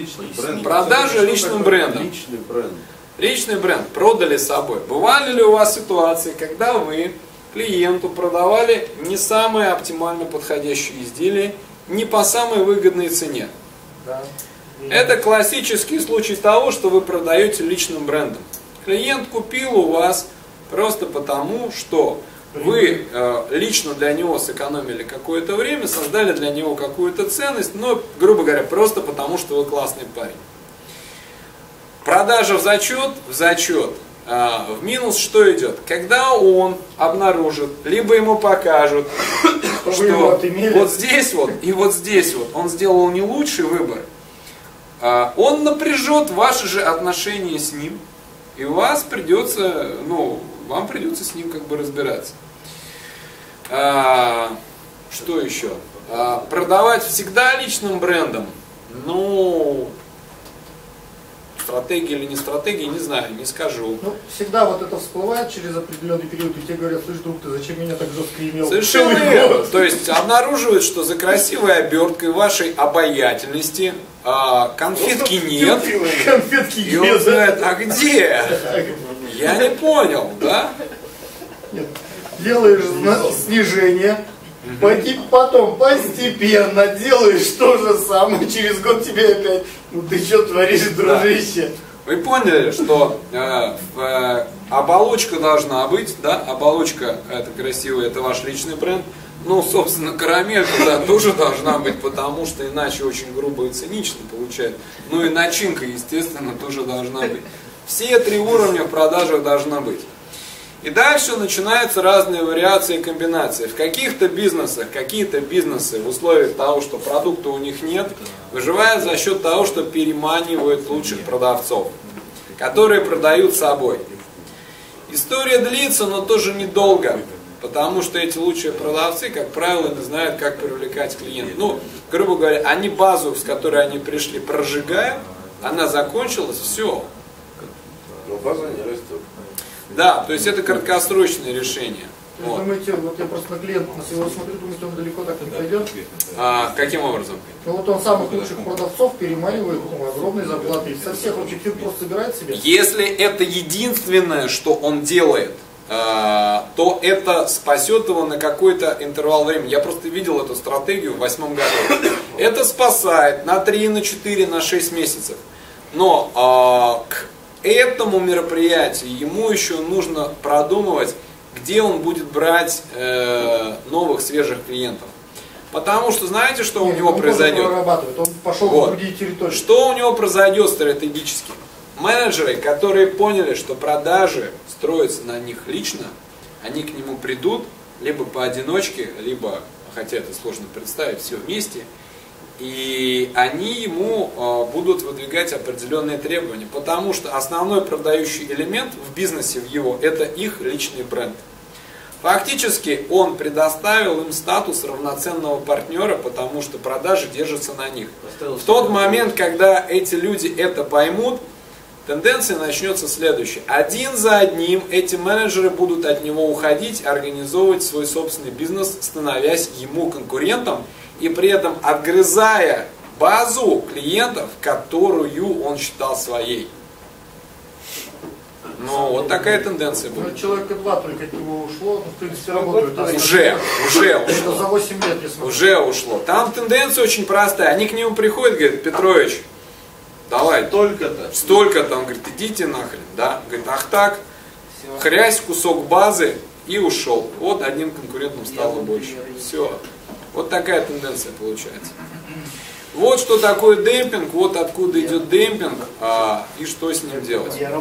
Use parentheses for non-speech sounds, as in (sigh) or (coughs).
Личный бренд. Продажа личным брендом. Личный бренд. Личный бренд продали с собой. Бывали ли у вас ситуации, когда вы клиенту продавали не самые оптимально подходящие изделия, не по самой выгодной цене? Да. Это классический случай того, что вы продаете личным брендом. Клиент купил у вас просто потому, что вы э, лично для него сэкономили какое-то время, создали для него какую-то ценность, но, грубо говоря, просто потому, что вы классный парень. Продажа в зачет, в зачет. А, в минус что идет? Когда он обнаружит, либо ему покажут, (coughs) Что вот здесь вот и вот здесь вот он сделал не лучший выбор, а, он напряжет ваши же отношения с ним, и у вас придется, ну, вам придется с ним как бы разбираться. А, что еще? А, продавать всегда личным брендом, ну, стратегия или не стратегия, не знаю, не скажу. Ну, всегда вот это всплывает через определенный период, и тебе говорят, слышь, друг, ты зачем меня так жестко имел? Совершенно верно. год». То есть обнаруживают, что за красивой оберткой вашей обаятельности а, конфетки нет. Конфетки И он нет. знает, а где? Я не понял, да? Нет. Делаешь снижение, потом постепенно делаешь то же самое, через год тебе опять, ну ты что творишь, дружище? Вы поняли, что э, э, оболочка должна быть, да? Оболочка это красивая, это ваш личный бренд. Ну, собственно, карамелька да, тоже должна быть, потому что иначе очень грубо и цинично получается. Ну и начинка, естественно, тоже должна быть. Все три уровня в продажах должна быть. И дальше начинаются разные вариации и комбинации. В каких-то бизнесах, какие-то бизнесы в условиях того, что продукта у них нет, выживают за счет того, что переманивают лучших продавцов, которые продают собой. История длится, но тоже недолго, потому что эти лучшие продавцы, как правило, не знают, как привлекать клиентов. Ну, грубо говоря, они базу, с которой они пришли, прожигают, она закончилась, все. Но база не растет. Да, то есть это краткосрочное решение. Вот. думаете, вот я просто на клиента на своего смотрю, думаете, он далеко так не пойдет? А, каким образом? Ну вот он самых лучших продавцов переманивает ну, огромные зарплаты. Со всех вообще фирм просто собирает себе. Если это единственное, что он делает, то это спасет его на какой-то интервал времени. Я просто видел эту стратегию в восьмом году. Это спасает на 3, на 4, на 6 месяцев. Но а, к этому мероприятию ему еще нужно продумывать, где он будет брать э, новых свежих клиентов. Потому что знаете, что у Нет, него он произойдет? он пошел Вот. в другие территории. Что у него произойдет стратегически? Менеджеры, которые поняли, что продажи строятся на них лично, они к нему придут либо поодиночке, либо, хотя это сложно представить, все вместе, и они ему э, будут выдвигать определенные требования, потому что основной продающий элемент в бизнесе в его это их личный бренд. Фактически он предоставил им статус равноценного партнера, потому что продажи держатся на них. В тот момент, когда эти люди это поймут, тенденция начнется следующая. Один за одним эти менеджеры будут от него уходить, организовывать свой собственный бизнес, становясь ему конкурентом и при этом отгрызая базу клиентов, которую он считал своей. Ну, вот такая тенденция Ну, будет. человека два только от него ушло, ну, в принципе, работают. Уже, уже Это ушло. за 8 лет. Уже ушло. Там тенденция очень простая. Они к нему приходят, говорят, Петрович, давай, Только-то. столько там, говорит, идите нахрен, да? Говорит, ах так, хрясь кусок базы и ушел. Вот одним конкурентом стало больше. Все. Вот такая тенденция получается. Вот что такое демпинг, вот откуда идет демпинг а, и что с ним делать. Я.